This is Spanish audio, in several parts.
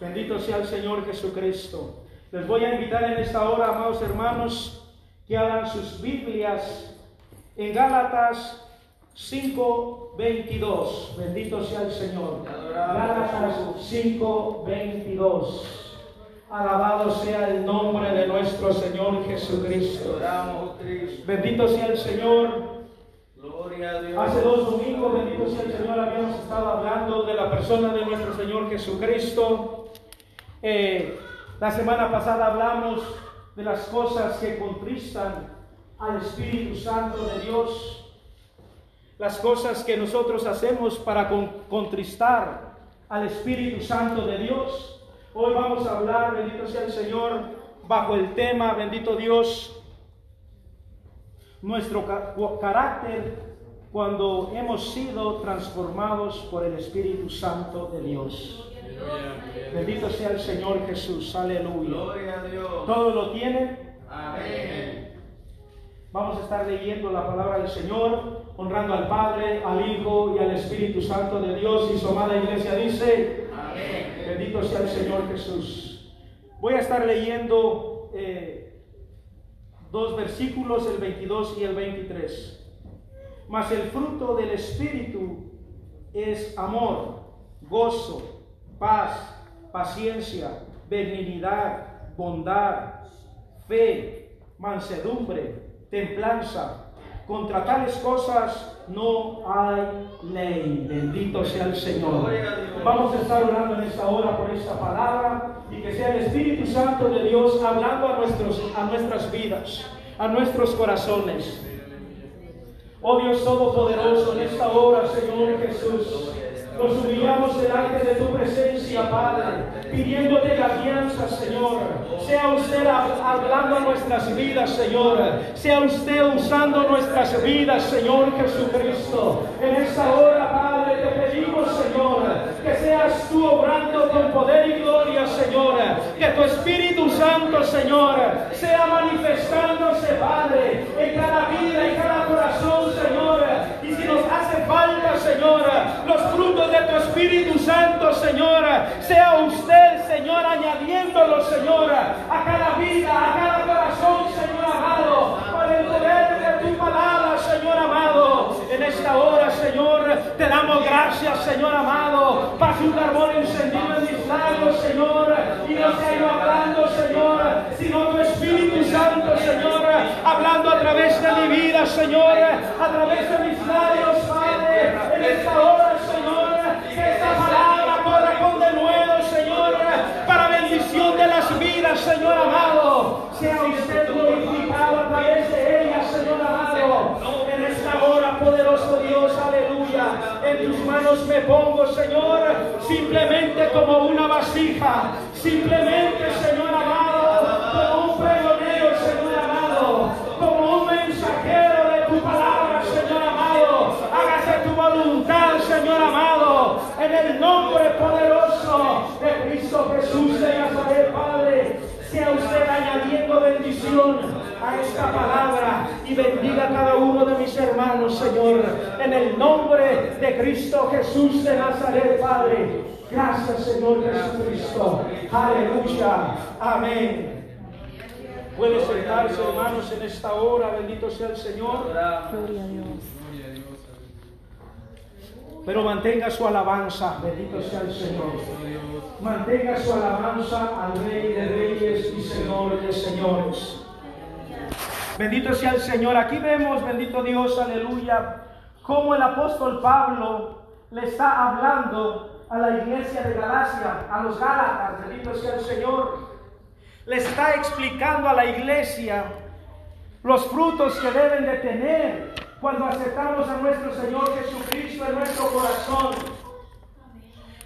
Bendito sea el Señor Jesucristo. Les voy a invitar en esta hora, amados hermanos, que hagan sus Biblias en Gálatas 5:22. Bendito sea el Señor. Gálatas 5:22. Alabado sea el nombre de nuestro Señor Jesucristo. Bendito sea el Señor. Hace dos domingos, bendito sea el Señor, habíamos estado hablando de la persona de nuestro Señor Jesucristo. Eh, la semana pasada hablamos de las cosas que contristan al Espíritu Santo de Dios, las cosas que nosotros hacemos para contristar al Espíritu Santo de Dios. Hoy vamos a hablar, bendito sea el Señor, bajo el tema, bendito Dios, nuestro carácter cuando hemos sido transformados por el Espíritu Santo de Dios. Bendito sea el Señor Jesús, aleluya. ¿Todo lo tiene? Amén. Vamos a estar leyendo la palabra del Señor, honrando al Padre, al Hijo y al Espíritu Santo de Dios. Y su amada iglesia dice, Amén. bendito sea el Señor Jesús. Voy a estar leyendo eh, dos versículos, el 22 y el 23. Mas el fruto del Espíritu es amor, gozo, paz, paciencia, benignidad, bondad, fe, mansedumbre, templanza. Contra tales cosas no hay ley. Bendito sea el Señor. Vamos a estar orando en esta hora por esta palabra y que sea el Espíritu Santo de Dios hablando a, nuestros, a nuestras vidas, a nuestros corazones. Oh Dios Todopoderoso, en esta hora, Señor Jesús, nos humillamos delante de tu presencia, Padre, pidiéndote la alianza, Señor. Sea usted hablando nuestras vidas, Señor. Sea usted usando nuestras vidas, Señor Jesucristo. En esta hora, Padre, te pedimos, Señor, que seas tú obrando con poder y gloria, Señor. Que tu Espíritu Santo, Señor, sea manifestándose, Padre, en cada vida, en cada corazón, Señor. Y si nos hace falta, Señor, los frutos de tu Espíritu Santo, Señor. Sea usted, Señor, añadiéndolo, Señor, a cada vida, a cada corazón, Señor amado, por el poder de tu palabra, Señor amado. En esta hora, Señor, te damos gracias, Señor amado. Pase un carbón encendido en mis labios, Señor, y no sea yo hablando, Señor, sino tu Espíritu Santo, Señor, hablando a través de mi vida, Señor, a través de mis labios, Padre. En esta hora, Señor, que esta palabra corra con de nuevo, Señor, para bendición de las vidas, Señor amado. Sea usted glorificado a través de ella, Señor amado. En esta hora, poderoso Dios, aleluya. En tus manos me pongo, Señor, simplemente como una vasija. Simplemente, Señor amado, como un pregonero, Señor amado. Como un mensajero de tu palabra, Señor amado. Hágase tu voluntad, Señor amado. En el nombre poderoso de Cristo Jesús de Nazaret, Padre. Sea usted añadiendo bendición a esta palabra y bendiga a cada uno de mis hermanos, Señor. En el nombre de Cristo Jesús de Nazaret, Padre. Gracias, Señor Jesucristo. Aleluya. Amén. Puede sentarse, hermanos, en esta hora. Bendito sea el Señor. Gloria a Dios. Pero mantenga su alabanza, bendito sea el Señor. Mantenga su alabanza al Rey de Reyes y Señor de Señores. Bendito sea el Señor. Aquí vemos, bendito Dios, aleluya, cómo el apóstol Pablo le está hablando a la iglesia de Galacia, a los Gálatas, bendito sea el Señor. Le está explicando a la iglesia los frutos que deben de tener cuando aceptamos a nuestro Señor Jesucristo en nuestro corazón.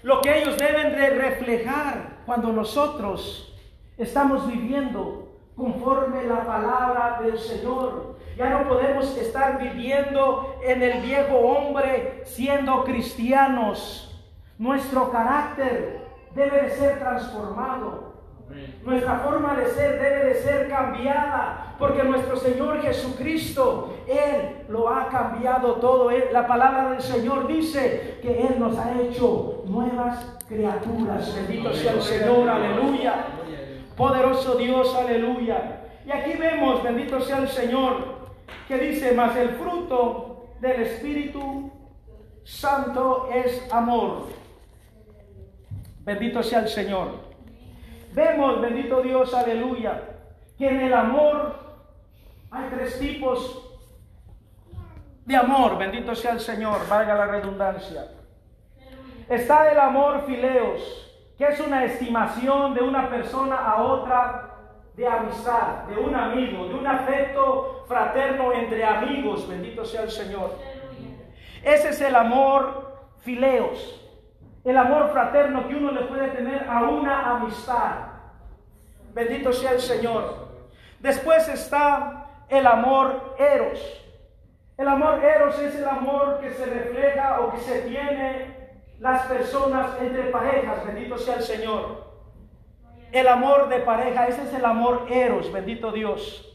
Lo que ellos deben de reflejar cuando nosotros estamos viviendo conforme la palabra del Señor. Ya no podemos estar viviendo en el viejo hombre siendo cristianos. Nuestro carácter debe de ser transformado. Nuestra forma de ser debe de ser cambiada, porque nuestro Señor Jesucristo, Él lo ha cambiado todo. la palabra del Señor dice que Él nos ha hecho nuevas criaturas. Bendito sea el Señor, aleluya. Poderoso Dios, aleluya. Y aquí vemos, bendito sea el Señor, que dice, más el fruto del Espíritu Santo es amor. Bendito sea el Señor. Vemos, bendito Dios, aleluya, que en el amor hay tres tipos de amor, bendito sea el Señor, valga la redundancia. Está el amor fileos, que es una estimación de una persona a otra de amistad, de un amigo, de un afecto fraterno entre amigos, bendito sea el Señor. Ese es el amor fileos el amor fraterno que uno le puede tener a una amistad. Bendito sea el Señor. Después está el amor eros. El amor eros es el amor que se refleja o que se tiene las personas entre parejas. Bendito sea el Señor. El amor de pareja, ese es el amor eros, bendito Dios.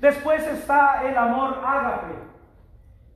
Después está el amor ágape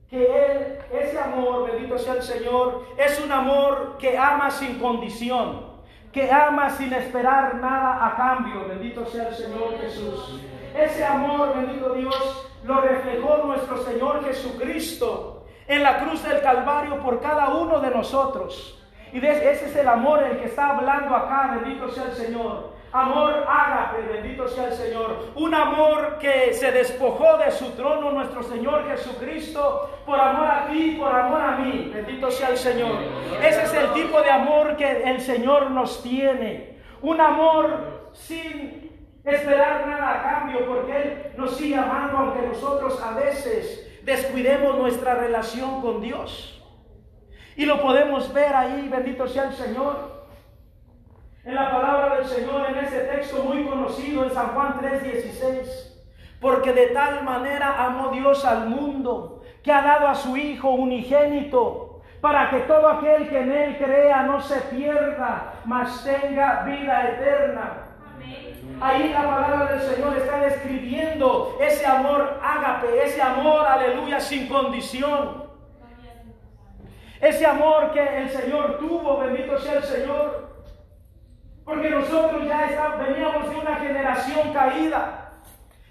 que Él, ese amor, bendito sea el Señor, es un amor que ama sin condición, que ama sin esperar nada a cambio, bendito sea el Señor Jesús. Ese amor, bendito Dios, lo reflejó nuestro Señor Jesucristo en la cruz del Calvario por cada uno de nosotros. Y ese es el amor el que está hablando acá, bendito sea el Señor. Amor ágape, bendito sea el Señor. Un amor que se despojó de su trono nuestro Señor Jesucristo por amor a ti, por amor a mí. Bendito sea el Señor. Ese es el tipo de amor que el Señor nos tiene. Un amor sin esperar nada a cambio, porque Él nos sigue amando, aunque nosotros a veces descuidemos nuestra relación con Dios. Y lo podemos ver ahí, bendito sea el Señor en la palabra del Señor, en ese texto muy conocido en San Juan 3:16. Porque de tal manera amó Dios al mundo, que ha dado a su Hijo unigénito, para que todo aquel que en Él crea no se pierda, mas tenga vida eterna. Ahí la palabra del Señor está describiendo ese amor ágape, ese amor, aleluya, sin condición. Ese amor que el Señor tuvo, bendito sea el Señor, porque nosotros ya veníamos de una generación caída.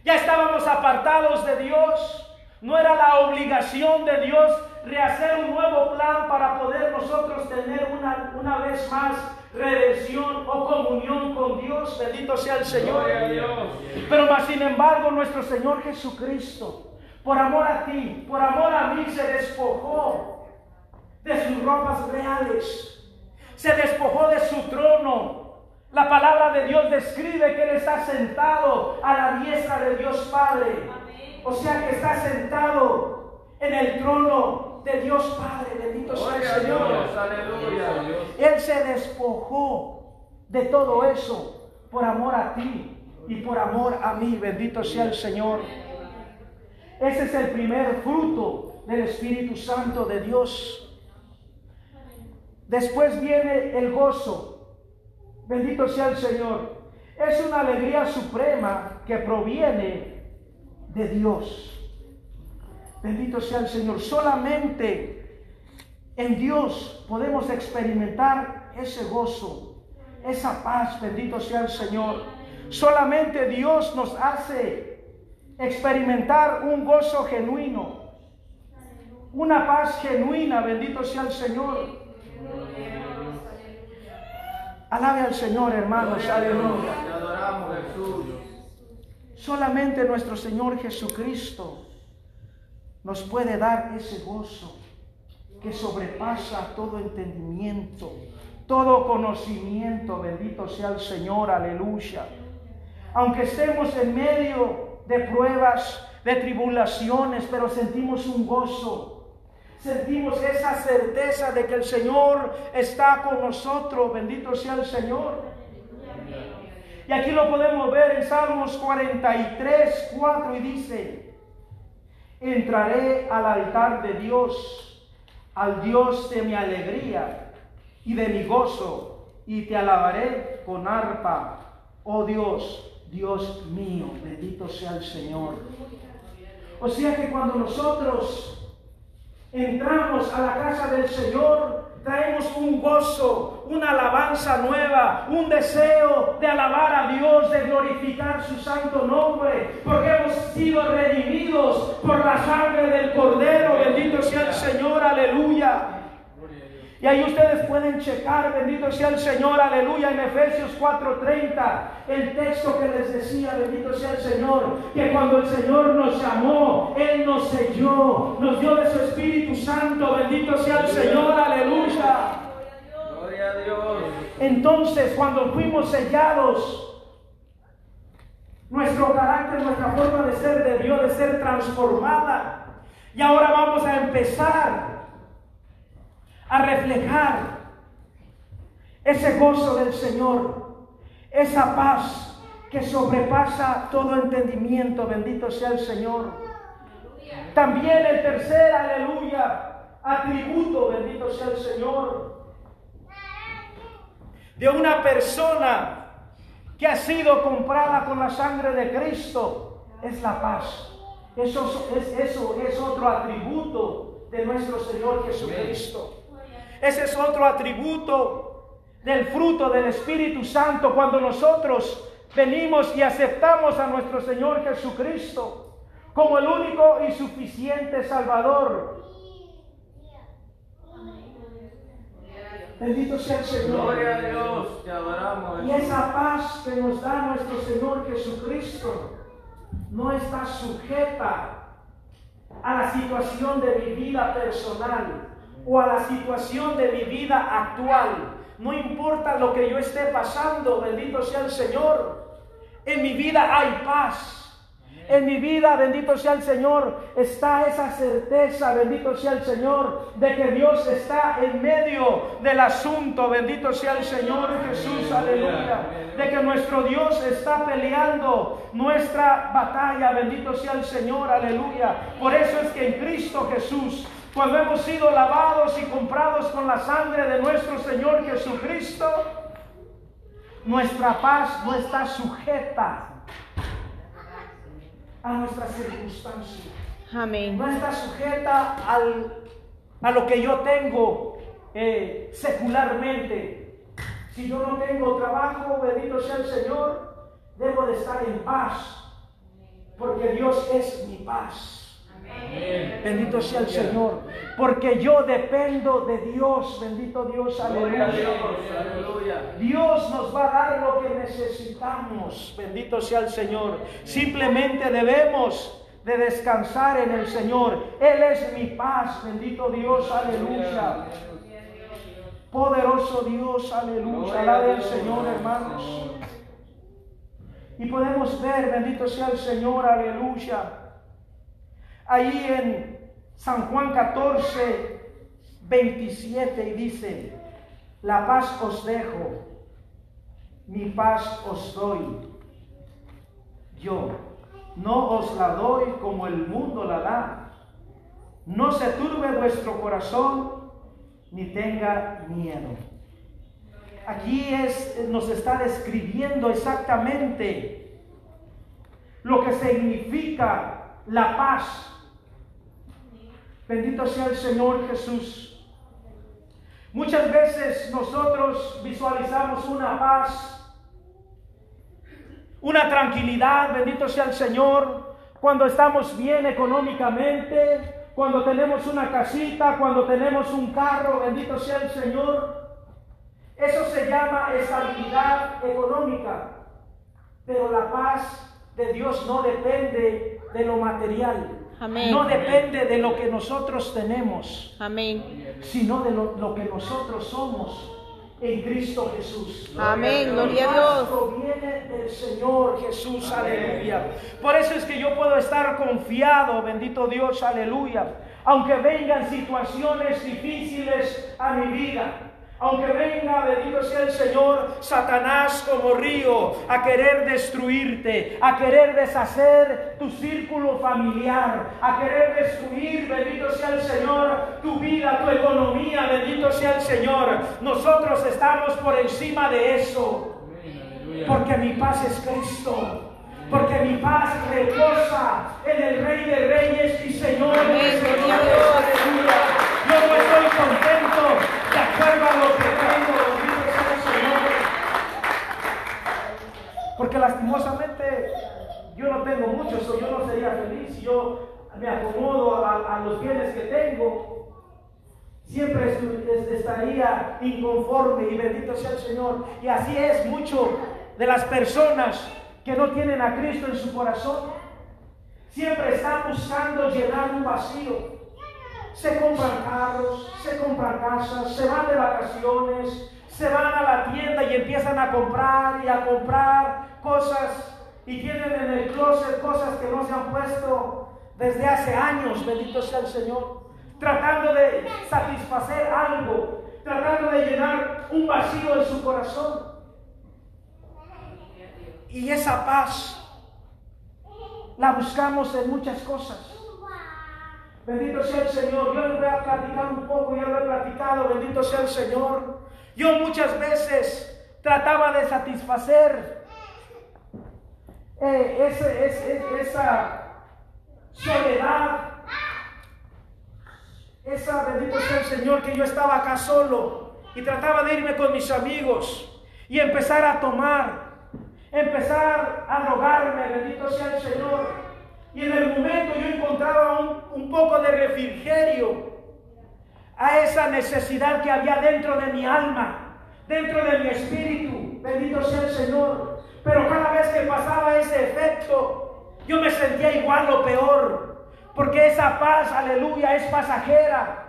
Ya estábamos apartados de Dios. No era la obligación de Dios rehacer un nuevo plan para poder nosotros tener una, una vez más redención o comunión con Dios. Bendito sea el Señor. Pero más sin embargo nuestro Señor Jesucristo, por amor a ti, por amor a mí, se despojó de sus ropas reales. Se despojó de su trono la palabra de Dios describe que Él está sentado a la diestra de Dios Padre. O sea que está sentado en el trono de Dios Padre. Bendito sea el Señor. Él se despojó de todo eso por amor a ti y por amor a mí. Bendito sea el Señor. Ese es el primer fruto del Espíritu Santo de Dios. Después viene el gozo. Bendito sea el Señor. Es una alegría suprema que proviene de Dios. Bendito sea el Señor. Solamente en Dios podemos experimentar ese gozo, esa paz. Bendito sea el Señor. Solamente Dios nos hace experimentar un gozo genuino, una paz genuina. Bendito sea el Señor. Alabe al Señor, hermanos, aleluya. Solamente nuestro Señor Jesucristo nos puede dar ese gozo que sobrepasa todo entendimiento, todo conocimiento. Bendito sea el Señor, aleluya. Aunque estemos en medio de pruebas, de tribulaciones, pero sentimos un gozo sentimos esa certeza de que el Señor está con nosotros. Bendito sea el Señor. Y aquí lo podemos ver en Salmos 43, 4 y dice, entraré al altar de Dios, al Dios de mi alegría y de mi gozo. y te alabaré con arpa, oh Dios, Dios mío, bendito sea el Señor. O sea que cuando nosotros entramos a la casa del Señor, traemos un gozo, una alabanza nueva, un deseo de alabar a Dios, de glorificar su santo nombre, porque hemos sido redimidos por la sangre del Cordero. Bendito sea el Señor, aleluya. Y ahí ustedes pueden checar, bendito sea el Señor, aleluya, en Efesios 4:30, el texto que les decía, bendito sea el Señor, que cuando el Señor nos llamó, Él nos selló, nos dio de su Espíritu Santo, bendito sea el Señor, aleluya. Gloria a Dios. Entonces, cuando fuimos sellados, nuestro carácter, nuestra forma de ser debió de ser transformada. Y ahora vamos a empezar a reflejar ese gozo del Señor, esa paz que sobrepasa todo entendimiento, bendito sea el Señor. También el tercer, aleluya, atributo, bendito sea el Señor, de una persona que ha sido comprada con la sangre de Cristo, es la paz. Eso es, eso es otro atributo de nuestro Señor Jesucristo. Ese es otro atributo del fruto del Espíritu Santo cuando nosotros venimos y aceptamos a nuestro Señor Jesucristo como el único y suficiente Salvador. Bendito sea el Señor. Gloria a Dios, te adoramos. Y esa paz que nos da nuestro Señor Jesucristo no está sujeta a la situación de mi vida personal o a la situación de mi vida actual. No importa lo que yo esté pasando, bendito sea el Señor. En mi vida hay paz. En mi vida, bendito sea el Señor, está esa certeza, bendito sea el Señor, de que Dios está en medio del asunto, bendito sea el Señor Jesús, aleluya. De que nuestro Dios está peleando nuestra batalla, bendito sea el Señor, aleluya. Por eso es que en Cristo Jesús cuando hemos sido lavados y comprados con la sangre de nuestro Señor Jesucristo, nuestra paz no está sujeta a nuestras circunstancias. Amén. No está sujeta a lo que yo tengo eh, secularmente. Si yo no tengo trabajo, bendito sea el Señor, debo de estar en paz, porque Dios es mi paz. Bendito sea el Señor. Porque yo dependo de Dios. Bendito Dios. Aleluya. Dios nos va a dar lo que necesitamos. Bendito sea el Señor. Simplemente debemos de descansar en el Señor. Él es mi paz. Bendito Dios. Aleluya. Poderoso Dios. Aleluya. Alabe al Señor, hermanos. Y podemos ver, bendito sea el Señor, aleluya ahí en San Juan 14, 27 y dice, la paz os dejo, mi paz os doy. Yo no os la doy como el mundo la da. No se turbe vuestro corazón ni tenga miedo. Aquí es, nos está describiendo exactamente lo que significa la paz Bendito sea el Señor Jesús. Muchas veces nosotros visualizamos una paz, una tranquilidad, bendito sea el Señor, cuando estamos bien económicamente, cuando tenemos una casita, cuando tenemos un carro, bendito sea el Señor. Eso se llama estabilidad económica. Pero la paz de Dios no depende de lo material. No depende de lo que nosotros tenemos, Amén. sino de lo, que nosotros somos en Cristo Jesús. Amén, gloria a Dios. Proviene del Señor Jesús, aleluya. Por eso es que yo puedo estar confiado, bendito Dios, aleluya. Aunque vengan situaciones difíciles a mi vida, Aunque venga, bendito sea el Señor, Satanás como río a querer destruirte, a querer deshacer tu círculo familiar, a querer destruir, bendito sea el Señor, tu vida, tu economía, bendito sea el Señor. Nosotros estamos por encima de eso, porque mi paz es Cristo. Porque mi paz reposa en el Rey de Reyes y Señor de Señores. Aleluya. Yo no estoy contento Porque lastimosamente yo no tengo mucho, eso yo no sería feliz. Yo me acomodo a los bienes que tengo. Siempre estaría inconforme y bendito sea el Señor. Y así es mucho de las personas que no tienen a Cristo en su corazón. Siempre están buscando llenar un vacío. Se compran carros, se compran casas, se van de vacaciones, se van a la tienda y empiezan a comprar y a comprar cosas y tienen en el closet cosas que no se han puesto desde hace años, bendito sea el Señor, tratando de satisfacer algo, tratando de llenar un vacío en su corazón. Y esa paz la buscamos en muchas cosas. Bendito sea el Señor. Yo les voy a platicar un poco, ya lo he platicado. Bendito sea el Señor. Yo muchas veces trataba de satisfacer eh, esa soledad. Esa, bendito sea el Señor, que yo estaba acá solo y trataba de irme con mis amigos y empezar a tomar empezar a rogarme, bendito sea el Señor. Y en el momento yo encontraba un, un, poco de refrigerio a esa necesidad que había dentro de mi alma, dentro de mi espíritu, bendito sea el Señor. Pero cada vez que pasaba ese efecto, yo me sentía igual o peor, porque esa paz, aleluya, es pasajera.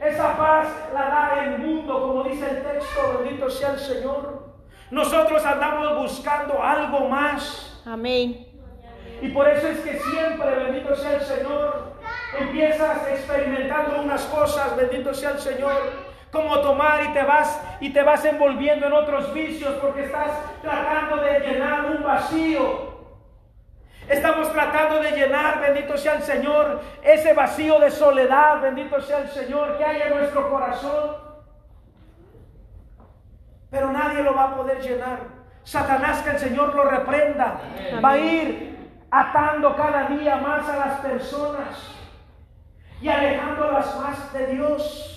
Esa paz la da el mundo, como dice el texto, bendito sea el Señor. Nosotros andamos buscando algo más. Amén. Y por eso es que siempre, bendito sea el Señor, empiezas experimentando unas cosas, bendito sea el Señor, como tomar y te vas y te vas envolviendo en otros vicios porque estás tratando de llenar un vacío. Estamos tratando de llenar, bendito sea el Señor, ese vacío de soledad, bendito sea el Señor, que hay en nuestro corazón. Pero nadie lo va a poder llenar. Satanás, que el Señor lo reprenda, va a ir atando cada día más a las personas y alejándolas más de Dios.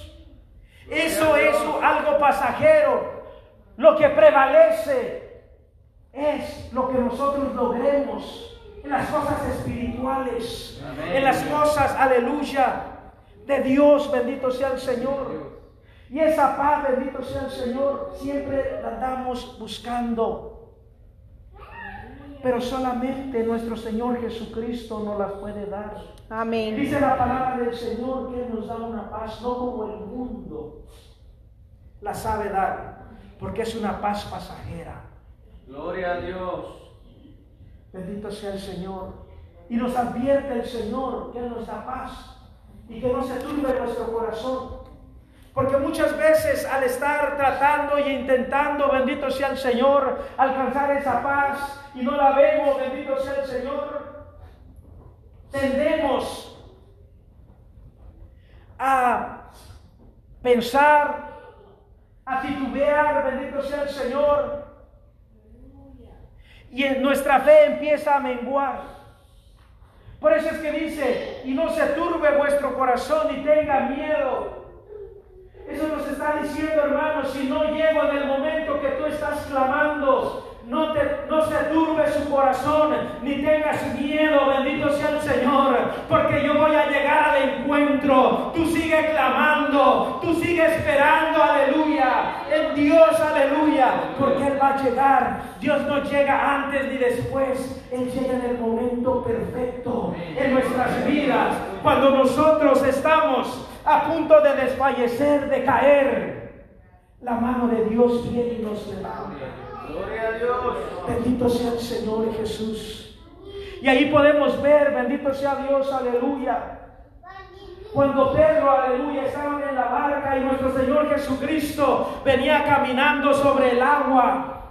Eso es algo pasajero. Lo que prevalece es lo que nosotros logremos en las cosas espirituales, en las cosas, aleluya, de Dios, bendito sea el Señor. Y esa paz, bendito sea el Señor, siempre la andamos buscando. Pero solamente nuestro Señor Jesucristo nos la puede dar. Amén. Dice la palabra del Señor que nos da una paz, no como el mundo la sabe dar, porque es una paz pasajera. Gloria a Dios. Bendito sea el Señor. Y nos advierte el Señor que Él nos da paz y que no se turbe nuestro corazón. Porque muchas veces al estar tratando y intentando, bendito sea el Señor, alcanzar esa paz y no la vemos, bendito sea el Señor, tendemos a pensar, a titubear, bendito sea el Señor, y nuestra fe empieza a menguar. Por eso es que dice, y no se turbe vuestro corazón y tenga miedo. Eso nos está diciendo, hermano, si no llego en el momento que tú estás clamando, no, te, no se turbe su corazón, ni tengas miedo, bendito sea el Señor, porque yo voy a llegar al encuentro. Tú sigues clamando, tú sigues esperando, aleluya, en Dios, aleluya, porque Él va a llegar. Dios no llega antes ni después, Él llega en el momento perfecto en nuestras vidas, cuando nosotros estamos a punto de desfallecer, de caer. La mano de Dios viene y nos levanta. Gloria a Dios. Bendito sea el Señor Jesús. Y ahí podemos ver, bendito sea Dios, aleluya. Cuando Pedro, aleluya, estaba en la barca y nuestro Señor Jesucristo venía caminando sobre el agua.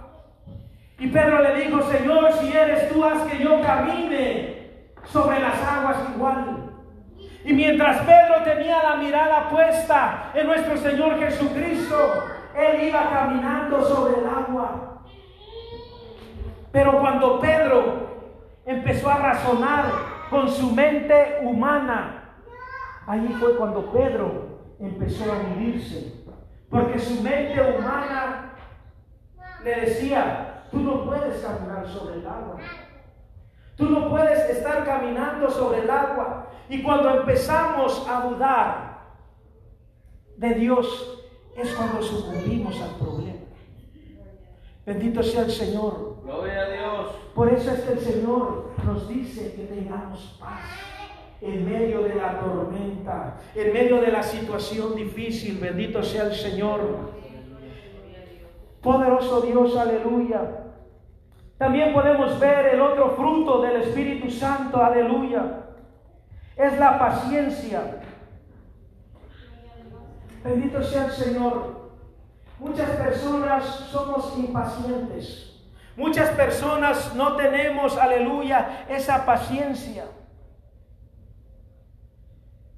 Y Pedro le dijo, Señor, si eres tú, haz que yo camine sobre las aguas igual. Y mientras Pedro tenía la mirada puesta en nuestro Señor Jesucristo, él iba caminando sobre el agua. Pero cuando Pedro empezó a razonar con su mente humana, ahí fue cuando Pedro empezó a hundirse. Porque su mente humana le decía, tú no puedes caminar sobre el agua. Tú no puedes estar caminando sobre el agua. Y cuando empezamos a dudar de Dios, es cuando sucumbimos al problema. Bendito sea el Señor. Gloria a Dios. Por eso es que el Señor nos dice que tengamos paz en medio de la tormenta, en medio de la situación difícil. Bendito sea el Señor. Poderoso Dios, aleluya. También podemos ver el otro fruto del Espíritu Santo, aleluya. Es la paciencia. Bendito sea el Señor. Muchas personas somos impacientes. Muchas personas no tenemos, aleluya, esa paciencia.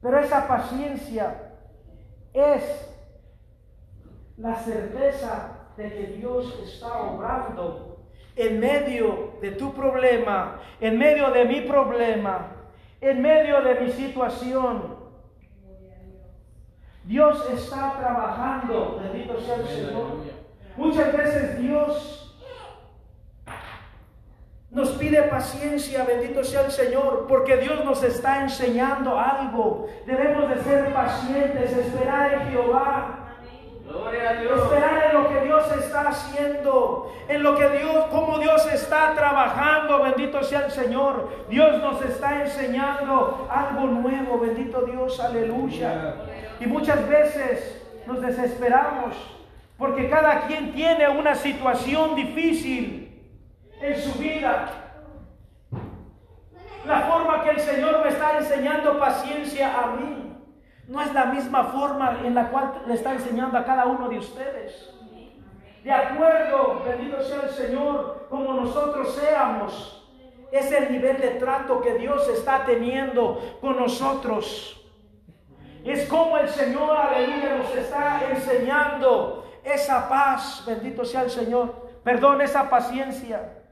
Pero esa paciencia es la certeza de que Dios está obrando en medio de tu problema, en medio de mi problema, en medio de mi situación. Dios está trabajando, bendito sea el Señor. Muchas veces Dios nos pide paciencia, bendito sea el Señor, porque Dios nos está enseñando algo. Debemos de ser pacientes, esperar en Jehová. Gloria a Dios. Esperar en lo que Dios está haciendo, en lo que Dios, cómo Dios está trabajando, bendito sea el Señor. Dios nos está enseñando algo nuevo, bendito Dios, aleluya. Y muchas veces nos desesperamos porque cada quien tiene una situación difícil en su vida. La forma que el Señor me está enseñando paciencia a mí no es la misma forma en la cual le está enseñando a cada uno de ustedes. De acuerdo, bendito sea el Señor, como nosotros seamos, es el nivel de trato que Dios está teniendo con nosotros. Es como el Señor, aleluya, nos está enseñando esa paz, bendito sea el Señor, perdón, esa paciencia.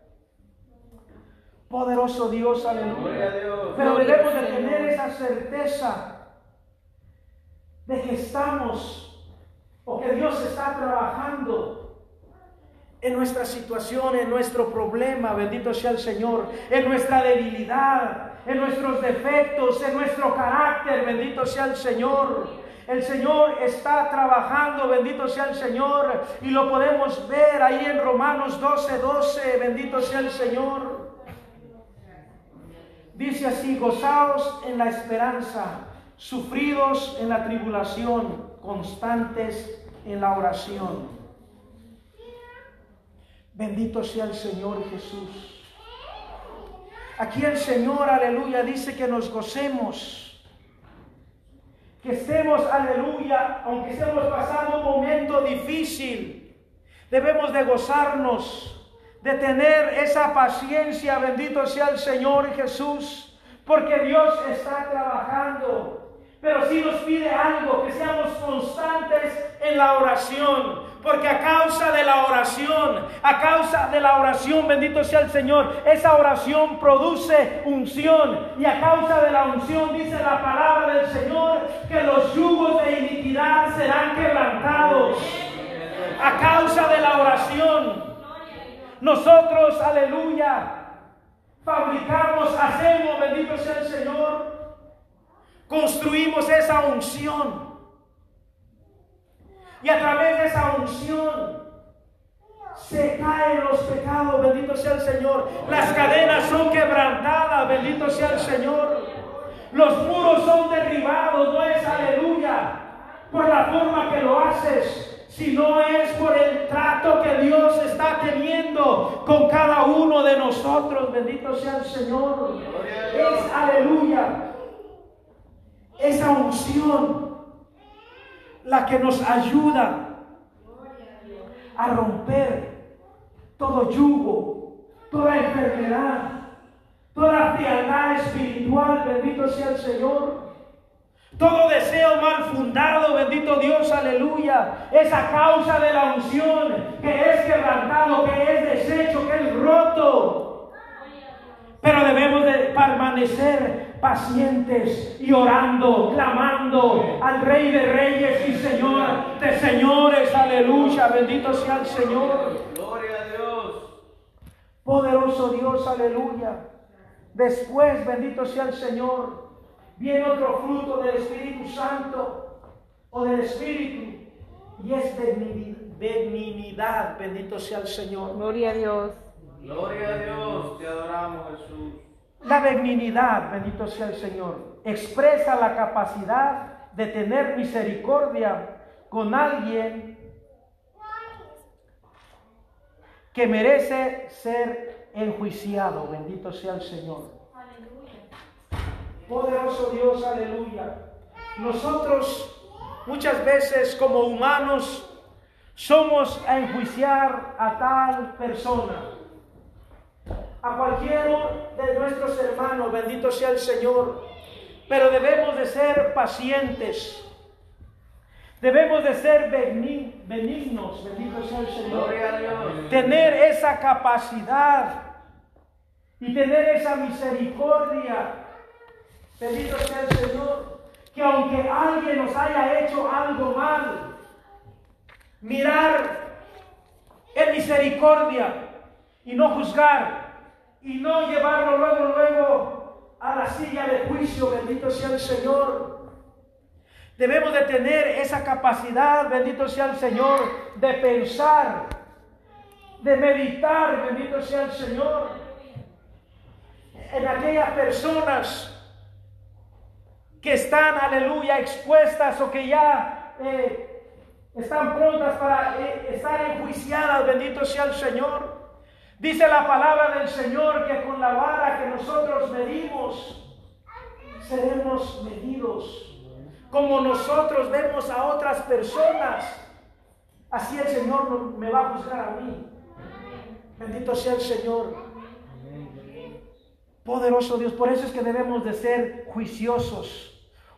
Poderoso Dios, aleluya. Dios. Pero debemos de tener esa certeza de que estamos o que Dios está trabajando en nuestra situación, en nuestro problema, bendito sea el Señor, en nuestra debilidad, en nuestros defectos, en nuestro carácter, bendito sea el Señor. El Señor está trabajando, bendito sea el Señor, y lo podemos ver ahí en Romanos 12, 12, bendito sea el Señor. Dice así, gozaos en la esperanza, sufridos en la tribulación, constantes en la oración. Bendito sea el Señor Jesús. Aquí el Señor, aleluya, dice que nos gocemos. Que estemos, aleluya, aunque estemos pasando un momento difícil, debemos de gozarnos, de tener esa paciencia, bendito sea el Señor Jesús, porque Dios está trabajando. Pero si nos pide algo, que seamos constantes en la oración, porque a causa de la oración, a causa de la oración, bendito sea el Señor, esa oración produce unción. Y a causa de la unción dice la palabra del Señor que los yugos de iniquidad serán quebrantados. A causa de la oración, nosotros, aleluya, fabricamos, hacemos, bendito sea el Señor, construimos esa unción. Y a través de esa unción se caen los pecados, bendito sea el Señor. Las cadenas son quebrantadas, bendito sea el Señor. Los muros son derribados, no es aleluya, por la forma que lo haces, sino es por el trato que Dios está teniendo con cada uno de nosotros, bendito sea el Señor. Es aleluya. esa unción la que nos ayuda a romper todo yugo, toda enfermedad, toda frialdad espiritual, bendito sea el Señor. Todo deseo mal fundado, bendito Dios, aleluya. Esa causa de la unción que es quebrantado, que es deshecho, que es roto. Pero debemos de permanecer pacientes y orando, clamando al Rey de Reyes y Señor de Señores, aleluya. Bendito sea el Señor. Gloria a Dios. Poderoso Dios, aleluya. Después, bendito sea el Señor, viene otro fruto del Espíritu Santo o del Espíritu y es benignidad, bendito sea el Señor. Gloria a Dios. Gloria a Dios. Te adoramos, Jesús. La benignidad, bendito sea el Señor, expresa la capacidad de tener misericordia con alguien que merece ser enjuiciado. Bendito sea el Señor. Poderoso Dios, aleluya. Nosotros muchas veces como humanos somos a enjuiciar a tal persona, a cualquiera de nuestros hermanos, bendito sea el Señor, pero debemos de ser pacientes, debemos de ser benignos, bendito sea el Señor, tener esa capacidad y tener esa misericordia, bendito sea el Señor, que aunque alguien nos haya hecho algo mal, mirar en misericordia y no juzgar y no llevarlo luego, luego a la silla de juicio, bendito sea el Señor. Debemos de tener esa capacidad, bendito sea el Señor, de pensar, de meditar, bendito sea el Señor, en aquellas personas que están, aleluya, expuestas o que ya eh, están prontas para eh, estar enjuiciadas, bendito sea el Señor. Dice la palabra del Señor que con la vara que nosotros medimos, seremos medidos. Como nosotros vemos a otras personas, así el Señor me va a juzgar a mí. Bendito sea el Señor. Poderoso Dios, por eso es que debemos de ser juiciosos.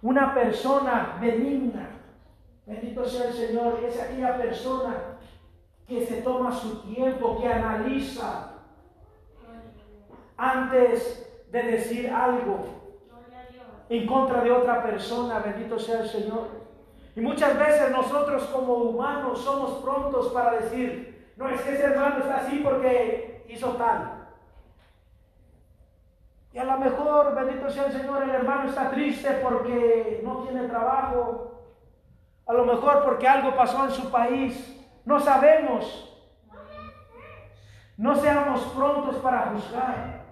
Una persona benigna, bendito sea el Señor, es aquella persona que se toma su tiempo, que analiza antes de decir algo en contra de otra persona, bendito sea el Señor. Y muchas veces nosotros como humanos somos prontos para decir, no es que ese hermano está así porque hizo tal. Y a lo mejor, bendito sea el Señor, el hermano está triste porque no tiene trabajo. A lo mejor porque algo pasó en su país. No sabemos. No seamos prontos para juzgar.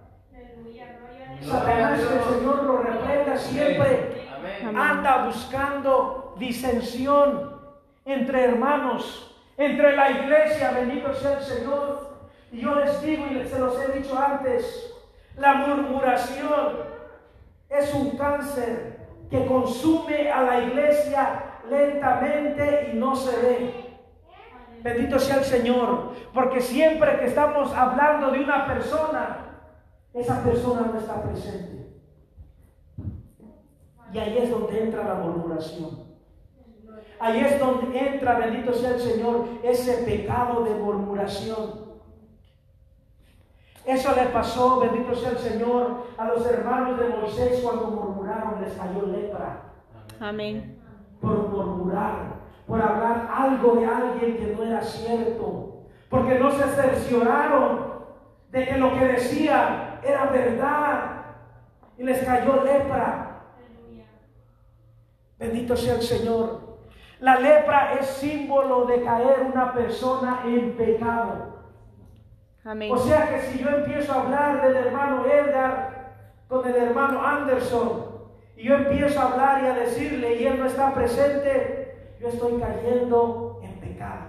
Satanás, que el Señor lo reprenda siempre. Anda buscando disensión entre hermanos, entre la iglesia, bendito sea el Señor. Y yo les digo y se los he dicho antes, la murmuración es un cáncer que consume a la iglesia lentamente y no se ve. Bendito sea el Señor, porque siempre que estamos hablando de una persona, esa persona no está presente. Y ahí es donde entra la murmuración. Ahí es donde entra, bendito sea el Señor, ese pecado de murmuración. Eso le pasó, bendito sea el Señor, a los hermanos de Moisés cuando murmuraron, les cayó lepra Amén. por murmurar, por hablar algo de alguien que no era cierto, porque no se cercioraron de que lo que decían era verdad y les cayó lepra. Bendito sea el Señor. La lepra es símbolo de caer una persona en pecado. Amén. O sea que si yo empiezo a hablar del hermano Edgar con el hermano Anderson y yo empiezo a hablar y a decirle y él no está presente, yo estoy cayendo en pecado.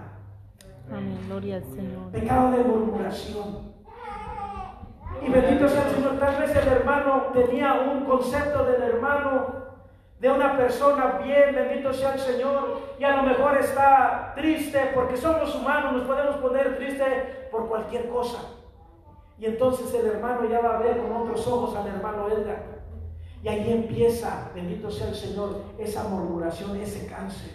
Amén. Gloria al Señor. Pecado de murmuración. Y bendito sea el Señor, tal vez el hermano tenía un concepto de una persona bien, bendito sea el Señor, y a lo mejor está triste porque somos humanos, nos podemos poner triste por cualquier cosa. Y entonces el hermano ya va a ver con otros ojos al hermano Edgar. Y ahí empieza, bendito sea el Señor, esa murmuración, ese cáncer,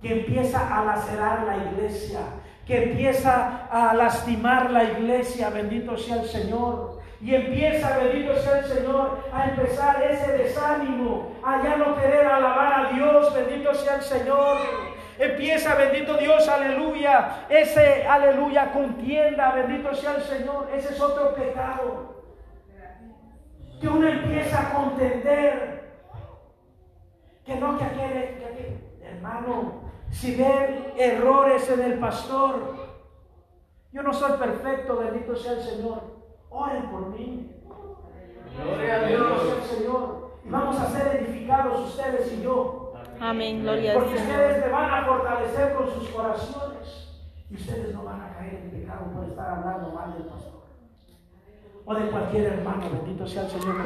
que empieza a lacerar la iglesia, que empieza a lastimar la iglesia, bendito sea el Señor. Y empieza, bendito sea el Señor, a empezar ese desánimo, a ya no querer alabar a Dios, bendito sea el Señor. Empieza, bendito Dios, aleluya, ese aleluya contienda, bendito sea el Señor. Ese es otro pecado. Que uno empieza a contender. Que no, que aquel, que aquel, hermano, si ven errores en el pastor, yo no soy perfecto, bendito sea el Señor. Oren por mí. Gloria a Dios. el Señor. Y vamos a ser edificados ustedes y yo. Amén, gloria al Porque ustedes me van a fortalecer con sus corazones. Y ustedes no van a caer en pecado por estar hablando mal del pastor. O de cualquier hermano. Bendito sea el Señor.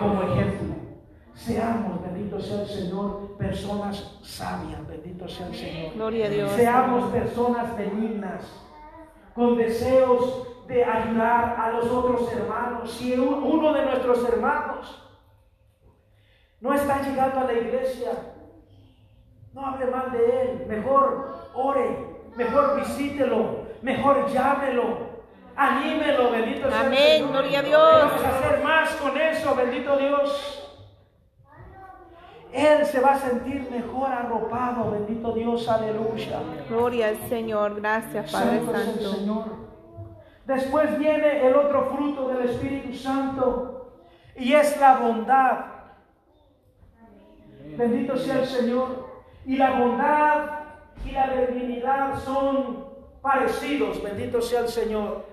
Como ejemplo. Seamos, bendito sea el Señor, personas sabias. Bendito sea el Señor. Gloria a Dios. Seamos personas benignas, con deseos de ayudar a los otros hermanos. Si un- uno de nuestros hermanos no está llegando a la iglesia, no hable mal de él. Mejor ore, mejor visítelo, mejor llámelo. Anímelo, bendito sea Amén, gloria a Dios. Vamos a hacer más con eso, bendito Dios. Él se va a sentir mejor arropado, bendito Dios, aleluya. Gloria al Señor. Gracias, Padre Santo Santo. Señor. Después viene el otro fruto del Espíritu Santo y es la bondad. Bendito sea el Señor. Y la bondad y la benignidad son parecidos. Bendito sea el Señor.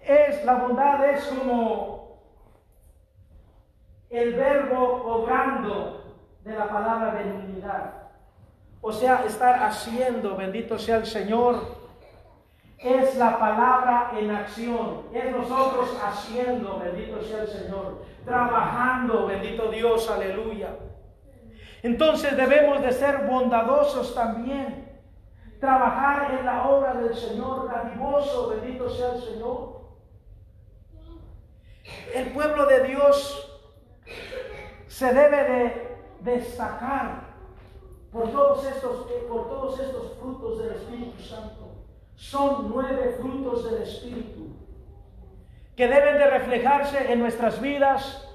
Es la bondad es como el verbo obrando de la palabra benignidad. O sea, estar haciendo, bendito sea el Señor, es la palabra en acción. Es nosotros haciendo, bendito sea el Señor. Trabajando, bendito Dios, aleluya. Entonces debemos de ser bondadosos también. Trabajar en la obra del Señor, dadivoso, bendito sea el Señor. El pueblo de Dios se debe de destacar por todos estos, por todos estos frutos del Espíritu Santo. Son nueve frutos del Espíritu que deben de reflejarse en nuestras vidas,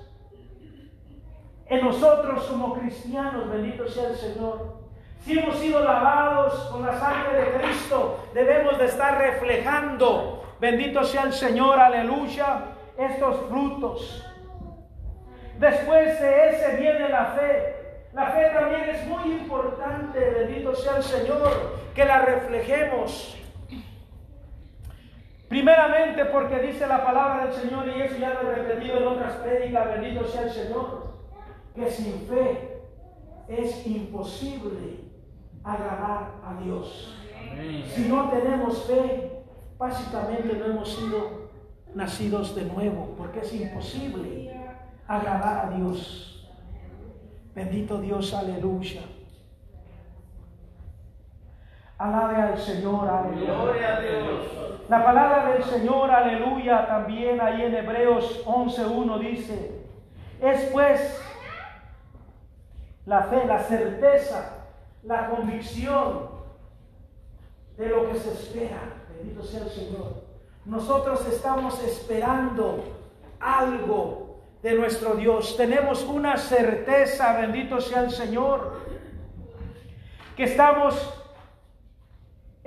en nosotros como cristianos, bendito sea el Señor. Si hemos sido lavados con la sangre de Cristo, debemos de estar reflejando, bendito sea el Señor, aleluya, estos frutos. Después de ese viene la fe. La fe también es muy importante, bendito sea el Señor, que la reflejemos. Primeramente porque dice la palabra del Señor, y eso ya lo he repetido en otras prédicas, bendito sea el Señor, que sin fe es imposible agradar a Dios. Si no tenemos fe, básicamente no hemos sido nacidos de nuevo, porque es imposible agradar a Dios. Bendito Dios, aleluya. Alabe al Señor, aleluya. Gloria a Dios. La palabra del Señor, aleluya, también ahí en Hebreos 11.1 dice, es pues la fe, la certeza, la convicción de lo que se espera. Bendito sea el Señor. Nosotros estamos esperando algo de nuestro Dios. Tenemos una certeza, bendito sea el Señor, que estamos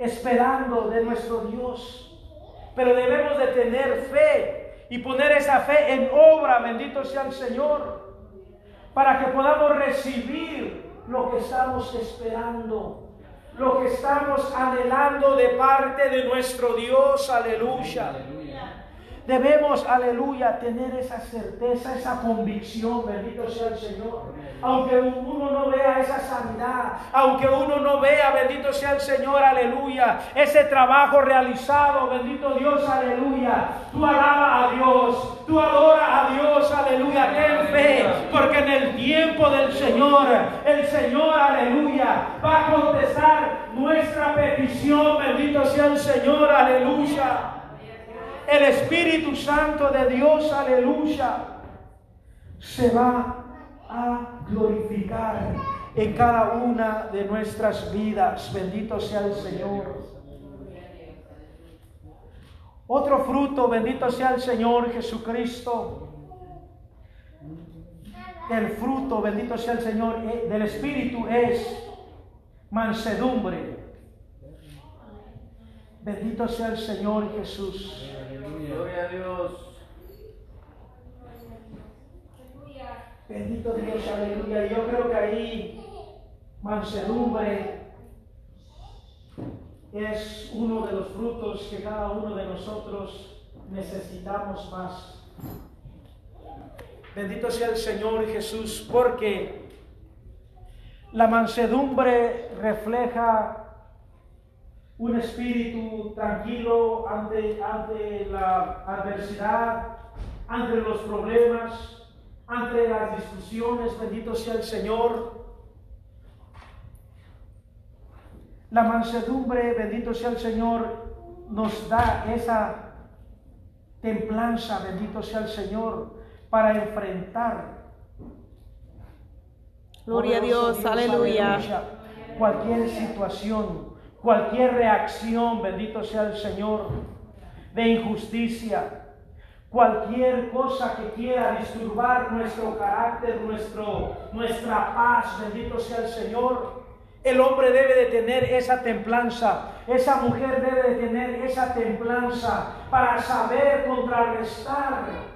esperando de nuestro Dios. Pero debemos de tener fe y poner esa fe en obra, bendito sea el Señor, para que podamos recibir lo que estamos esperando, lo que estamos anhelando de parte de nuestro Dios, aleluya. Debemos, aleluya, tener esa certeza, esa convicción, bendito sea el Señor. Aunque uno no vea esa sanidad, aunque uno no vea, bendito sea el Señor, aleluya, ese trabajo realizado, bendito Dios, aleluya. Tú alaba a Dios, tú adora a Dios, aleluya, ten fe, porque en el tiempo del Señor, el Señor, aleluya, va a contestar nuestra petición, bendito sea el Señor, aleluya el Espíritu Santo de Dios, aleluya, se va a glorificar en cada una de nuestras vidas. Bendito sea el Señor. Otro fruto, bendito sea el Señor Jesucristo. El fruto, bendito sea el Señor, eh, del Espíritu es mansedumbre. Bendito sea el Señor Jesús. Gloria a Dios. Bendito Dios, aleluya. Yo creo que ahí mansedumbre es uno de los frutos que cada uno de nosotros necesitamos más. Bendito sea el Señor Jesús, porque la mansedumbre refleja un espíritu tranquilo ante, ante la adversidad, ante los problemas, ante las discusiones, bendito sea el Señor. La mansedumbre, bendito sea el Señor, nos da esa templanza, bendito sea el Señor, para enfrentar. Gloria a Dios, aleluya. Cualquier situación, cualquier reacción, bendito sea el Señor, de injusticia, cualquier cosa que quiera disturbar nuestro carácter, nuestro, nuestra paz, bendito sea el Señor. El hombre debe de tener esa templanza, esa mujer debe de tener esa templanza para saber contrarrestar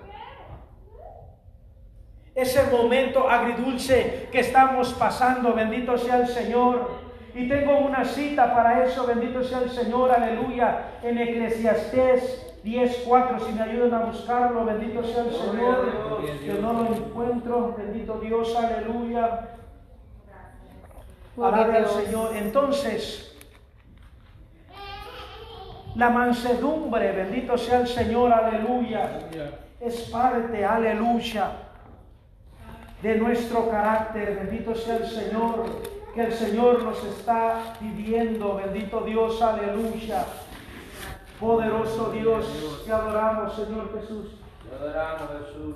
ese momento agridulce que estamos pasando, bendito sea el Señor. Y tengo una cita para eso, bendito sea el Señor, aleluya, en Eclesiastés 10.4, si me ayudan a buscarlo, bendito sea el Señor, yo no lo encuentro, bendito Dios, aleluya. Al Señor. Entonces, la mansedumbre, bendito sea el Señor, aleluya, es parte, aleluya, de nuestro carácter, bendito sea el Señor que el Señor nos está pidiendo. Bendito Dios, aleluya. Poderoso Dios, te adoramos, Señor Jesús. Te adoramos, Jesús.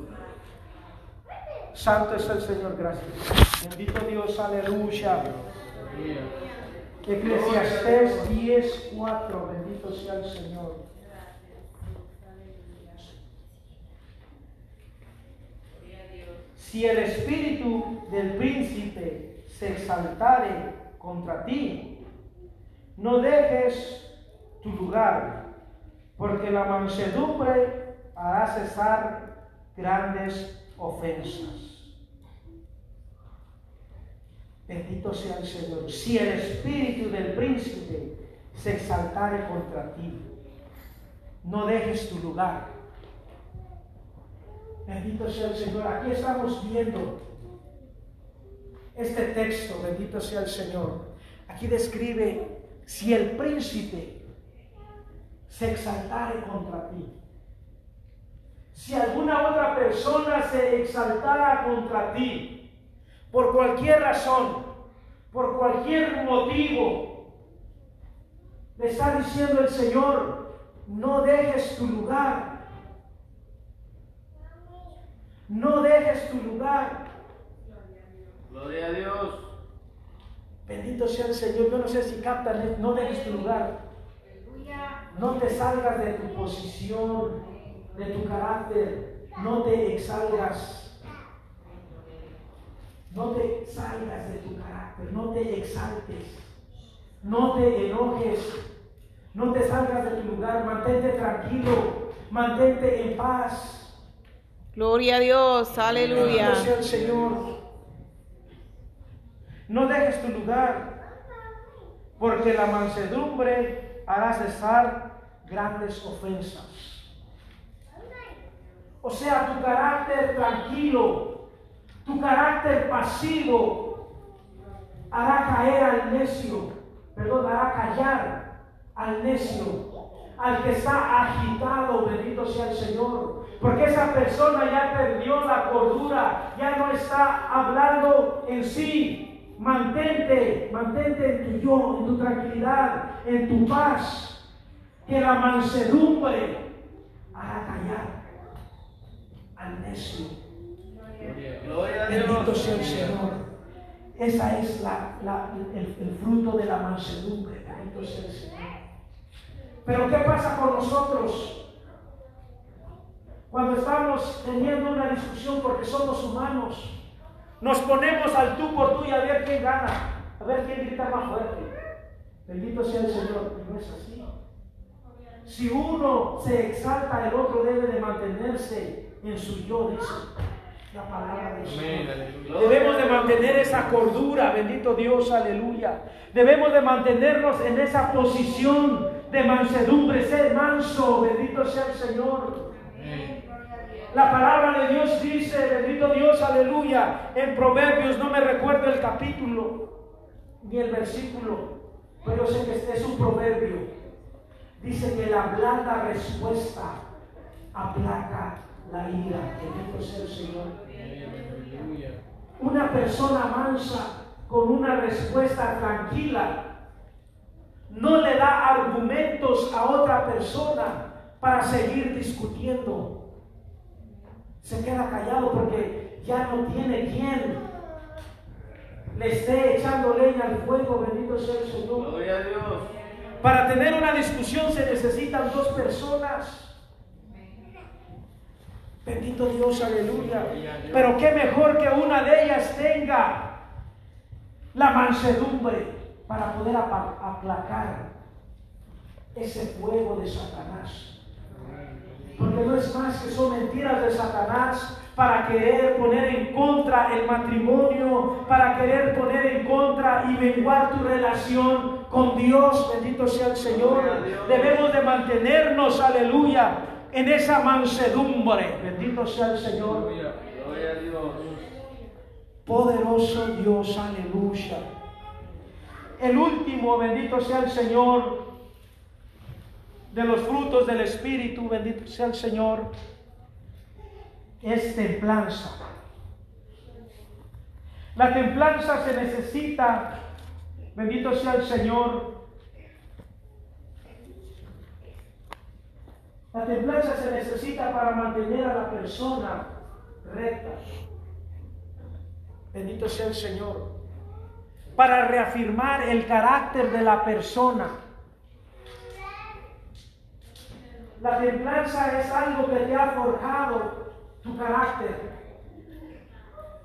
Santo es el Señor, gracias. Bendito Dios, aleluya. Eclesiastés 10, 4, bendito sea el Señor. Si el espíritu del príncipe se exaltare contra ti, no dejes tu lugar, porque la mansedumbre hará cesar grandes ofensas. Bendito sea el Señor. Si el espíritu del príncipe se exaltare contra ti, no dejes tu lugar. Bendito sea el Señor. Aquí estamos viendo este texto, bendito sea el Señor, aquí describe si el príncipe se exaltare contra ti, si alguna otra persona se exaltara contra ti, por cualquier razón, por cualquier motivo, le está diciendo el Señor, no dejes tu lugar, no dejes tu lugar. Gloria a Dios. Bendito sea el Señor. Yo no sé si captan, no dejes tu lugar. No te salgas de tu posición, de tu carácter. No te exalgas. No te salgas de tu carácter. No te exaltes. No te enojes. No te salgas de tu lugar. Mantente tranquilo. Mantente en paz. Gloria a Dios. Aleluya. Bendito sea el Señor. No dejes tu lugar, porque la mansedumbre hará cesar grandes ofensas. O sea, tu carácter tranquilo, tu carácter pasivo, hará caer al necio, perdón, hará callar al necio, al que está agitado, bendito sea el Señor. Porque esa persona ya perdió la cordura, ya no está hablando en sí. Mantente, mantente en tu yo, en tu tranquilidad, en tu paz. Que la mansedumbre hará callar al necio. Gloria a Bendito sea el Señor. Esa es la, la- el, el fruto de la mansedumbre. Bendito sea el Señor. Pero ¿qué pasa con nosotros? Cuando estamos teniendo una discusión porque somos humanos, nos ponemos al tú por tú y a ver quién gana, a ver quién grita más fuerte. Bendito sea el Señor. No es así. Si uno se exalta, el otro debe de mantenerse en su yo, dice la palabra de Dios. Debemos de mantener esa cordura, bendito Dios, aleluya. Debemos de mantenernos en esa posición de mansedumbre, ser manso, bendito sea el Señor. La palabra de Dios dice, bendito Dios, aleluya, en Proverbios, no me recuerdo el capítulo ni el versículo, pero sé que este es un proverbio. Dice que la blanda respuesta aplaca la ira. Bendito sea el Señor. Una persona mansa con una respuesta tranquila no le da argumentos a otra persona para seguir discutiendo. Se queda callado porque ya no tiene quien le esté echando leña al fuego. Bendito sea el Señor. Gloria a Dios. Para tener una discusión se necesitan dos personas. Bendito Dios, aleluya. Pero qué mejor que una de ellas tenga la mansedumbre para poder aplacar ese fuego de Satanás. Porque no es más que son mentiras de Satanás para querer poner en contra el matrimonio, para querer poner en contra y menguar tu relación con Dios. Bendito sea el Señor. Debemos de mantenernos, aleluya, en esa mansedumbre. Bendito sea el Señor. Gloria a Dios. Poderoso Dios, aleluya. El último, bendito sea el Señor, de los frutos del Espíritu, bendito sea el Señor, es templanza. La templanza se necesita, bendito sea el Señor. La templanza se necesita para mantener a la persona recta. Bendito sea el Señor. Para reafirmar el carácter de la persona. La templanza es algo que te ha forjado tu carácter.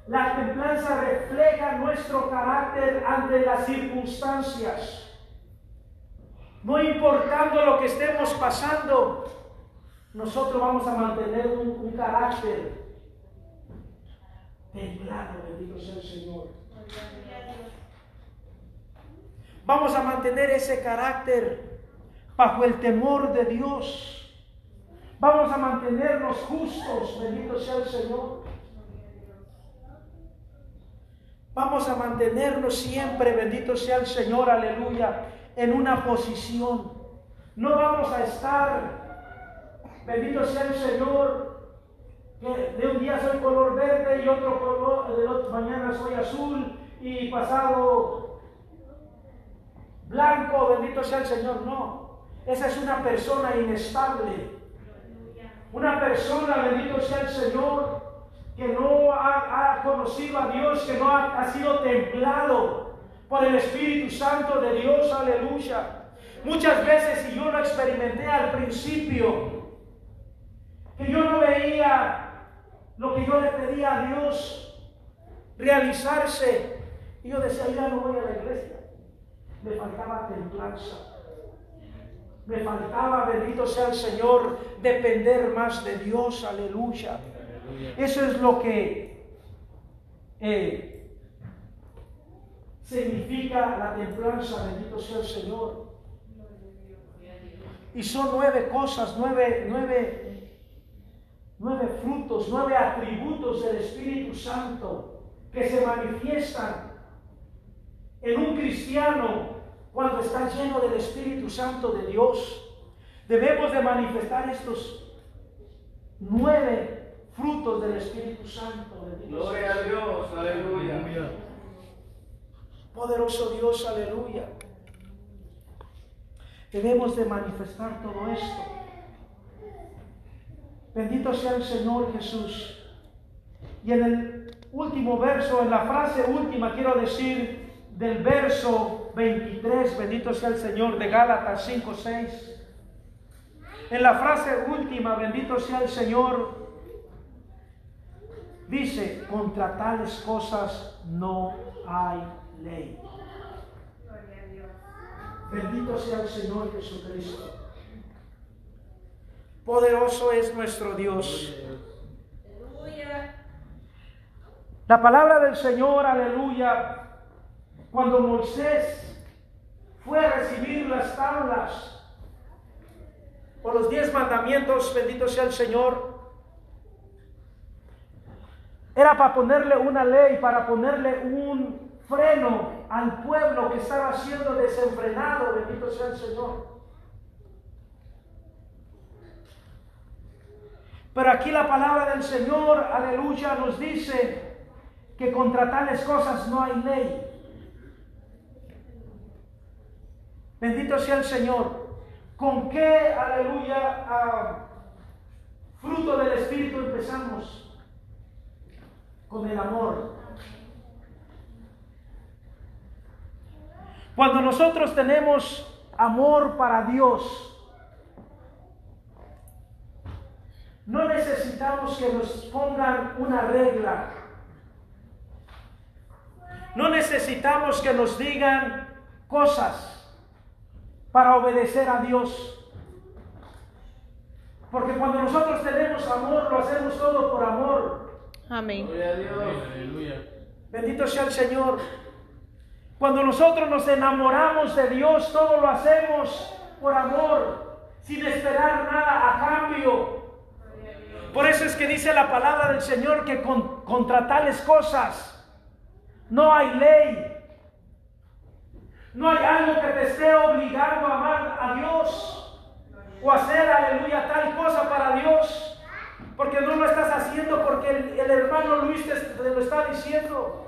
La templanza refleja nuestro carácter ante las circunstancias. No importando lo que estemos pasando, nosotros vamos a mantener un, carácter templado, bendito sea el Señor. Vamos a mantener ese carácter bajo el temor de Dios. Vamos a mantenernos justos, bendito sea el Señor. Vamos a mantenernos siempre, bendito sea el Señor, aleluya, en una posición. No vamos a estar, bendito sea el Señor, que de un día soy color verde y otro color, otro, mañana soy azul y pasado blanco, bendito sea el Señor. No, esa es una persona inestable. Una persona, bendito sea el Señor, que no ha, conocido a Dios, que no ha, ha sido templado por el Espíritu Santo de Dios, aleluya. Muchas veces, y yo lo experimenté al principio, que yo no veía lo que yo le pedía a Dios realizarse, y yo decía, ya no voy a la iglesia. Me faltaba templanza. Me faltaba, bendito sea el Señor, depender más de Dios, aleluya. Eso es lo que eh, significa la templanza, bendito sea el Señor. Y son nueve cosas, nueve, nueve, nueve frutos, nueve atributos del Espíritu Santo que se manifiestan en un cristiano cuando está lleno del Espíritu Santo de Dios. Debemos de manifestar estos nueve frutos del Espíritu Santo. Bendito sea Gloria a Dios, aleluya. Poderoso Dios, aleluya. Debemos de manifestar todo esto. Bendito sea el Señor Jesús. Y en el último verso, en la frase última, quiero decir del verso 23, bendito sea el Señor de Gálatas 5, 6. En la frase última, bendito sea el Señor, dice, contra tales cosas no hay ley. Bendito sea el Señor Jesucristo. Poderoso es nuestro Dios. La palabra del Señor, aleluya, cuando Moisés fue a recibir las tablas o los diez mandamientos, bendito sea el Señor, era para ponerle una ley, para ponerle un freno al pueblo que estaba siendo desenfrenado, bendito sea el Señor. Pero aquí la palabra del Señor, aleluya, nos dice que contra tales cosas no hay ley. Bendito sea el Señor. ¿Con qué, aleluya, ah, fruto del Espíritu empezamos? Con el amor. Cuando nosotros tenemos amor para Dios, no necesitamos que nos pongan una regla. No necesitamos que nos digan cosas para obedecer a Dios. Porque cuando nosotros tenemos amor, lo hacemos todo por amor. Amén. Gloria a Dios. Aleluya. Bendito sea el Señor. Cuando nosotros nos enamoramos de Dios, todo lo hacemos por amor, sin esperar nada a cambio. Por eso es que dice la palabra del Señor que con- contra tales cosas no hay ley. No hay algo que te esté obligando a amar a Dios o hacer, aleluya, tal cosa para Dios. Porque no lo estás haciendo porque el, el hermano Luis te, te lo está diciendo.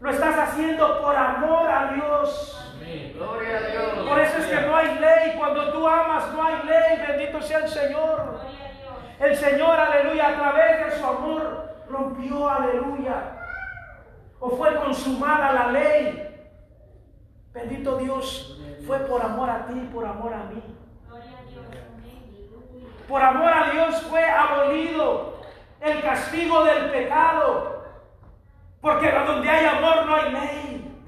Lo estás haciendo por amor a Dios. Amén. Gloria a Dios. Por eso es que no hay ley. Cuando tú amas, no hay ley. Bendito sea el Señor. El Señor, aleluya, a través de su amor, rompió, aleluya. O fue consumada la ley. Bendito Dios, fue por amor a ti, por amor a mí. Por amor a Dios fue abolido el castigo del pecado. Porque donde hay amor no hay ley.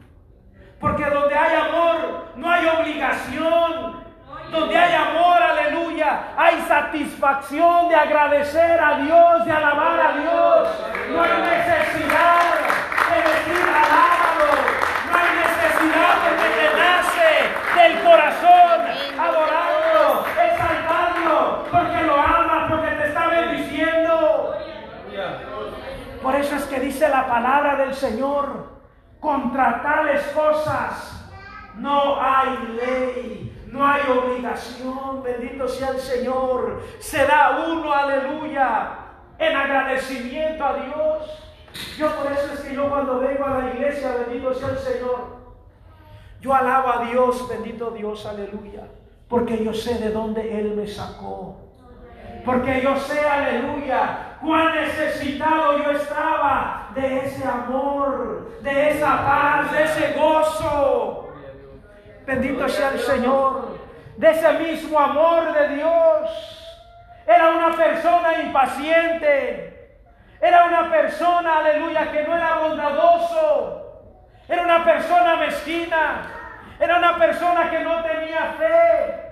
Porque donde hay amor no hay obligación. Donde hay amor, aleluya, hay satisfacción de agradecer a Dios, de alabar a Dios. No hay necesidad del corazón adorarlo, exaltarlo, porque lo amas, porque te está bendiciendo. Por eso es que dice la palabra del Señor, contra tales cosas no hay ley, no hay obligación, bendito sea el Señor. Se da uno, aleluya, en agradecimiento a Dios. Yo por eso es que yo cuando vengo a la iglesia, bendito sea el Señor, yo alabo a Dios, bendito Dios, aleluya, porque yo sé de dónde Él me sacó. Porque yo sé, aleluya, cuán necesitado yo estaba de ese amor, de esa paz, de ese gozo. Bendito sea el Señor, de ese mismo amor de Dios. Era una persona impaciente. Era una persona, aleluya, que no era bondadoso. Era una persona mezquina. Era una persona que no tenía fe.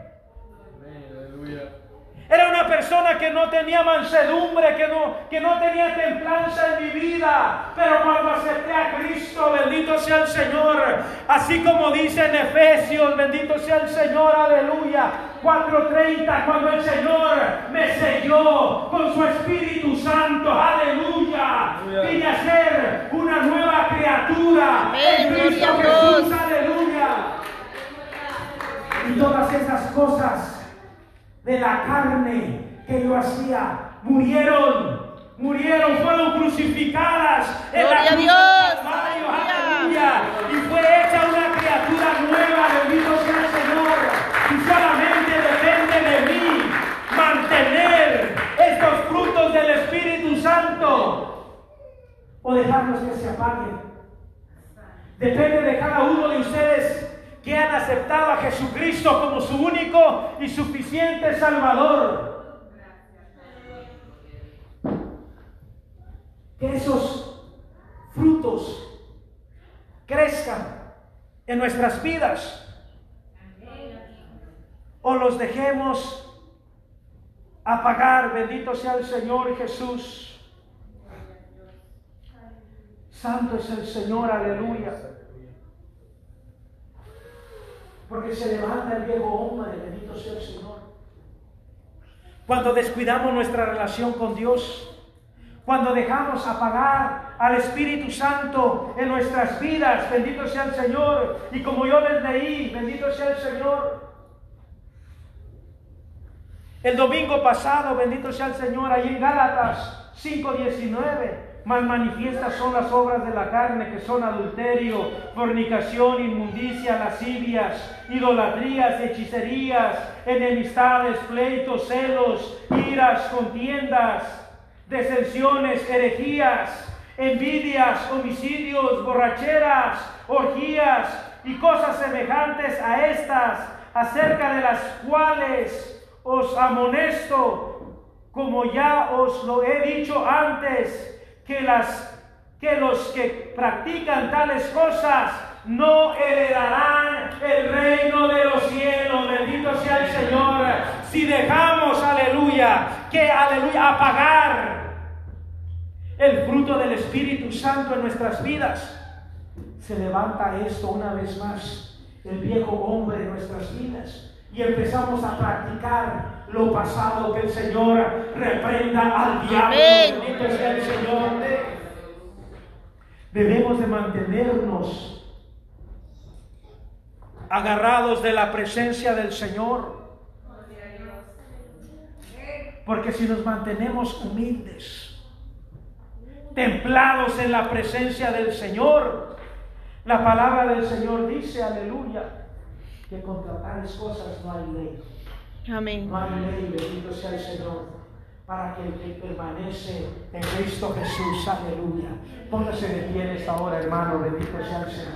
Aleluya. Era una persona que no tenía mansedumbre, que no, que no tenía templanza en mi vida. Pero cuando acepté a Cristo, bendito sea el Señor. Así como dice en Efesios, bendito sea el Señor, aleluya. 4.30 cuando el Señor me selló con su Espíritu Santo. Aleluya. Vine a ser una nueva criatura en Cristo Jesús. Aleluya. Y todas esas cosas de la carne que yo hacía murieron. Murieron, fueron crucificadas en Gloria la a cruz Dios, Calvario, aleluya. Y fue hecha una criatura nueva, bendito sea el Señor. Y solamente depende de mí mantener estos frutos del Espíritu Santo o dejarlos que se apaguen. Depende de cada uno de ustedes que han aceptado a Jesucristo como su único y suficiente Salvador. Que esos frutos crezcan en nuestras vidas o los dejemos apagar. Bendito sea el Señor Jesús. Santo es el Señor, aleluya. Porque se levanta el viejo hombre, bendito sea el Señor. Cuando descuidamos nuestra relación con Dios, cuando dejamos apagar al Espíritu Santo en nuestras vidas, bendito sea el Señor. Y como yo les leí, bendito sea el Señor. El domingo pasado, bendito sea el Señor, ahí en Gálatas 5:19, más manifiestas son las obras de la carne, que son adulterio, fornicación, inmundicia, lascivias, idolatrías, hechicerías, enemistades, pleitos, celos, iras, contiendas, desensiones, herejías, envidias, homicidios, borracheras, orgías y cosas semejantes a estas, acerca de las cuales os amonesto, como ya os lo he dicho antes, que las que los que practican tales cosas no heredarán el reino de los cielos. Bendito sea el Señor. Si dejamos, aleluya, que aleluya, apagar el fruto del Espíritu Santo en nuestras vidas, se levanta esto una vez más, el viejo hombre en nuestras vidas. Y empezamos a practicar lo pasado que el Señor reprenda al diablo. Bendito sea el Señor. Debemos de mantenernos agarrados de la presencia del Señor. Porque si nos mantenemos humildes, templados en la presencia del Señor, la palabra del Señor dice, aleluya, que contra tales cosas no hay ley. Amén. Ley, bendito sea el Señor, para que el que permanece en Cristo Jesús, aleluya. Póngase de pie en esta hora, hermano, bendito sea el Señor.